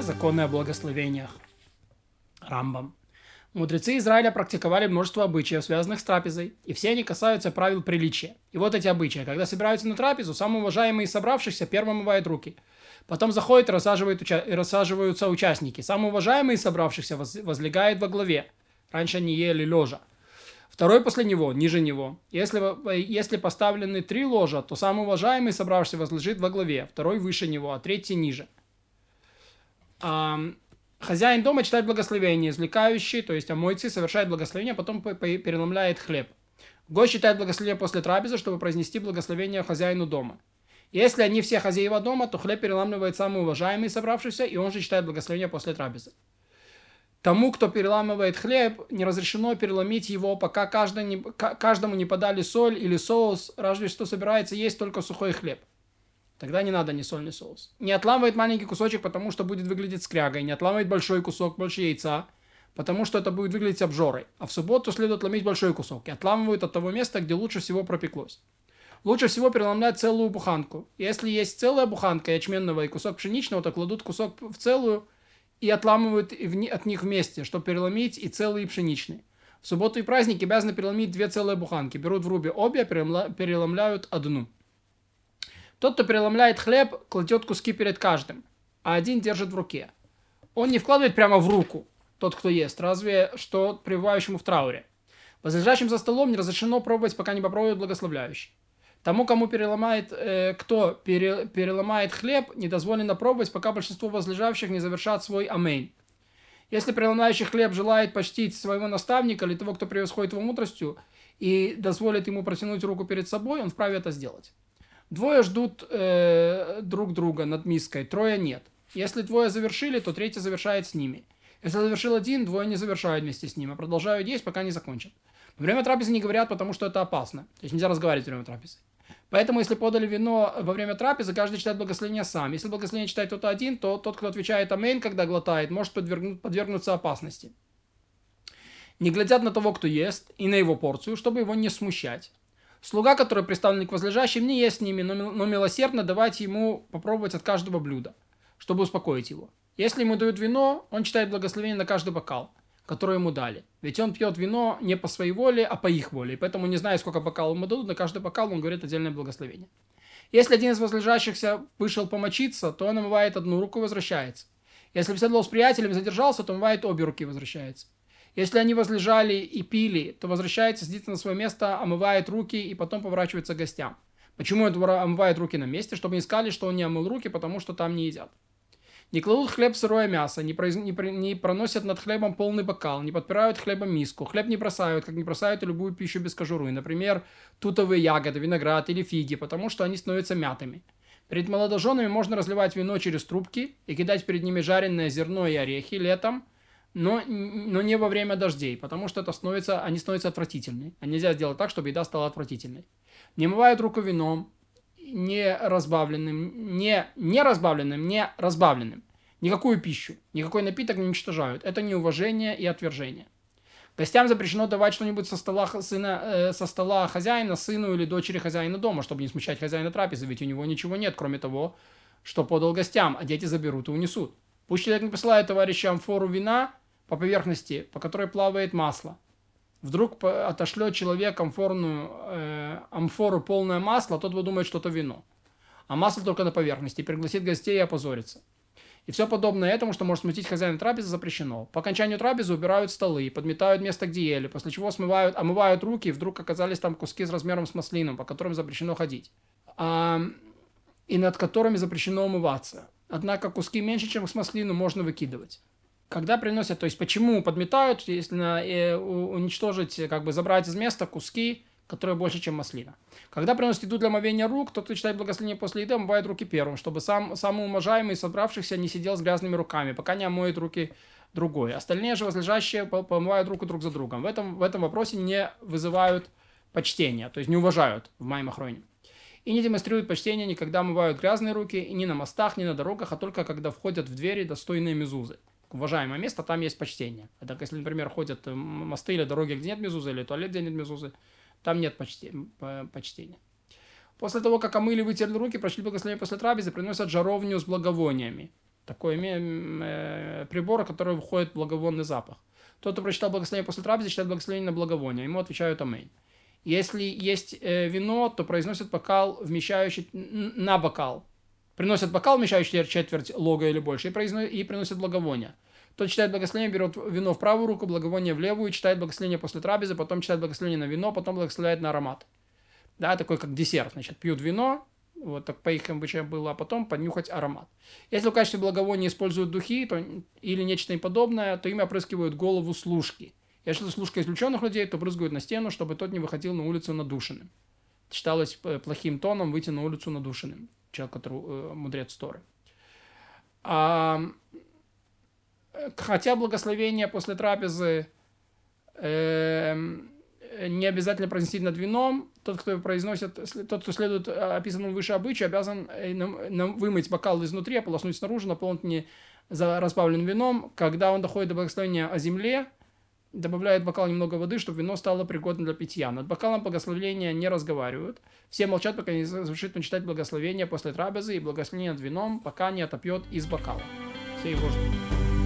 Законы о благословениях. Рамбам. Мудрецы Израиля практиковали множество обычаев, связанных с трапезой, и все они касаются правил приличия. И вот эти обычаи. Когда собираются на трапезу, самые уважаемые из собравшихся первым мывают руки. Потом заходят и, рассаживают уча- и рассаживаются участники. Самые уважаемые из собравшихся воз- возлегает во главе. Раньше они ели лежа. Второй после него, ниже него. Если, если поставлены три ложа, то самый уважаемый собравшийся возлежит во главе, второй выше него, а третий ниже. Хозяин дома читает благословение, извлекающий, то есть омойцы, совершает благословение, а потом переломляет хлеб. Гость читает благословение после трапезы, чтобы произнести благословение хозяину дома. Если они все хозяева дома, то хлеб переламливает самый уважаемый собравшийся, и он же читает благословение после трапезы. Тому, кто переламывает хлеб, не разрешено переломить его, пока каждому не подали соль или соус, разве что собирается есть только сухой хлеб. Тогда не надо ни соль, ни соус. Не отламывает маленький кусочек, потому что будет выглядеть скрягой. Не отламывает большой кусок, больше яйца, потому что это будет выглядеть обжорой. А в субботу следует ломить большой кусок. И отламывают от того места, где лучше всего пропеклось. Лучше всего переломлять целую буханку. Если есть целая буханка ячменного и кусок пшеничного, то кладут кусок в целую и отламывают от них вместе, чтобы переломить и целый, и пшеничный. В субботу и праздники обязаны переломить две целые буханки. Берут в рубе обе, переломляют одну. Тот, кто переломляет хлеб, кладет куски перед каждым, а один держит в руке. Он не вкладывает прямо в руку, тот, кто ест, разве что пребывающему в трауре. Возлежащим за столом не разрешено пробовать, пока не попробует благословляющий. Тому, кому переломает, э, кто пере, переломает хлеб, не дозволено пробовать, пока большинство возлежавших не завершат свой амейн. Если переломающий хлеб желает почтить своего наставника или того, кто превосходит его мудростью, и дозволит ему протянуть руку перед собой, он вправе это сделать. Двое ждут э, друг друга над миской, трое нет. Если двое завершили, то третий завершает с ними. Если завершил один, двое не завершают вместе с ним, а продолжают есть, пока не закончат. Во время трапезы не говорят, потому что это опасно. То есть нельзя разговаривать во время трапезы. Поэтому, если подали вино во время трапезы, каждый читает благословение сам. Если благословение читает кто-то один, то тот, кто отвечает амейн, когда глотает, может подвергнуть, подвергнуться опасности. Не глядят на того, кто ест, и на его порцию, чтобы его не смущать. Слуга, который представлен к возлежащим, не ест с ними, но милосердно давать ему попробовать от каждого блюда, чтобы успокоить его. Если ему дают вино, он читает благословение на каждый бокал, который ему дали. Ведь он пьет вино не по своей воле, а по их воле. И поэтому, не зная, сколько бокалов ему дадут, на каждый бокал он говорит отдельное благословение. Если один из возлежащихся вышел помочиться, то он омывает одну руку и возвращается. Если беседовал с приятелем и задержался, то омывает обе руки и возвращается. Если они возлежали и пили, то возвращается, сидит на свое место, омывает руки и потом поворачивается к гостям. Почему он омывает руки на месте? Чтобы не сказали, что он не омыл руки, потому что там не едят. Не кладут хлеб сырое мясо, не, произ... не, при... не проносят над хлебом полный бокал, не подпирают хлебом миску, хлеб не бросают, как не бросают и любую пищу без кожуры, например, тутовые ягоды, виноград или фиги, потому что они становятся мятыми. Перед молодоженами можно разливать вино через трубки и кидать перед ними жареное зерно и орехи летом – но, но не во время дождей, потому что это становится, они становятся отвратительными. А нельзя сделать так, чтобы еда стала отвратительной. Не мывают руку вином, не разбавленным, не, не разбавленным, не разбавленным. Никакую пищу, никакой напиток не уничтожают. Это неуважение и отвержение. Гостям запрещено давать что-нибудь со стола, сына, э, со стола хозяина, сыну или дочери хозяина дома, чтобы не смущать хозяина трапезы, ведь у него ничего нет, кроме того, что подал гостям, а дети заберут и унесут. Пусть человек не посылает товарищам фору вина, по поверхности, по которой плавает масло. Вдруг отошлет человек амфорную, э, амфору полное масло, тот думает, что это вино. А масло только на поверхности, пригласит гостей и опозорится. И все подобное этому, что может смутить хозяина трапезы, запрещено. По окончанию трапезы убирают столы, подметают место, где ели, после чего смывают, омывают руки, и вдруг оказались там куски с размером с маслином, по которым запрещено ходить. А, и над которыми запрещено умываться. Однако куски меньше, чем с маслину, можно выкидывать когда приносят, то есть почему подметают, если э, уничтожить, как бы забрать из места куски, которые больше, чем маслина. Когда приносят еду для мовения рук, тот, кто читает благословение после еды, омывает руки первым, чтобы сам, самый уважаемый из собравшихся не сидел с грязными руками, пока не омоет руки другой. Остальные же возлежащие помывают руку друг за другом. В этом, в этом вопросе не вызывают почтения, то есть не уважают в моем охроне. И не демонстрируют почтения никогда омывают грязные руки, и ни на мостах, ни на дорогах, а только когда входят в двери достойные мезузы уважаемое место, там есть почтение. А так, если, например, ходят э, мосты или дороги, где нет мезузы, или туалет, где нет мезузы, там нет почтения. После того, как омыли, вытерли руки, прошли благословение после трапезы, приносят жаровню с благовониями. Такой э, прибор, который выходит благовонный запах. Тот, кто прочитал благословение после трапезы, читает благословение на благовоние. Ему отвечают аминь. Если есть э, вино, то произносят бокал, вмещающий на бокал. Приносят бокал, вмещающий четверть лога или больше, и, произносят, и приносят благовоние. Тот читает благословение, берет вино в правую руку, благовоние в левую, читает благословение после трапезы, потом читает благословение на вино, потом благословляет на аромат. Да, такой как десерт. Значит, пьют вино, вот так по их обычаям было, а потом поднюхать аромат. Если в качестве благовония используют духи то, или нечто подобное, то ими опрыскивают голову служки. Если это служка исключенных людей, то брызгают на стену, чтобы тот не выходил на улицу надушенным. Считалось э, плохим тоном выйти на улицу надушенным. Человек, который э, мудрец Торы. А, хотя благословение после трапезы э, не обязательно произнести над вином, тот, кто произносит, тот, кто следует описанному выше обычаю, обязан э, вымыть бокал изнутри, ополоснуть снаружи, наполнить не за разбавленным вином. Когда он доходит до благословения о земле, добавляет в бокал немного воды, чтобы вино стало пригодным для питья. Над бокалом благословения не разговаривают. Все молчат, пока не завершит он читать благословение после трапезы и благословение над вином, пока не отопьет из бокала. Все его ждут.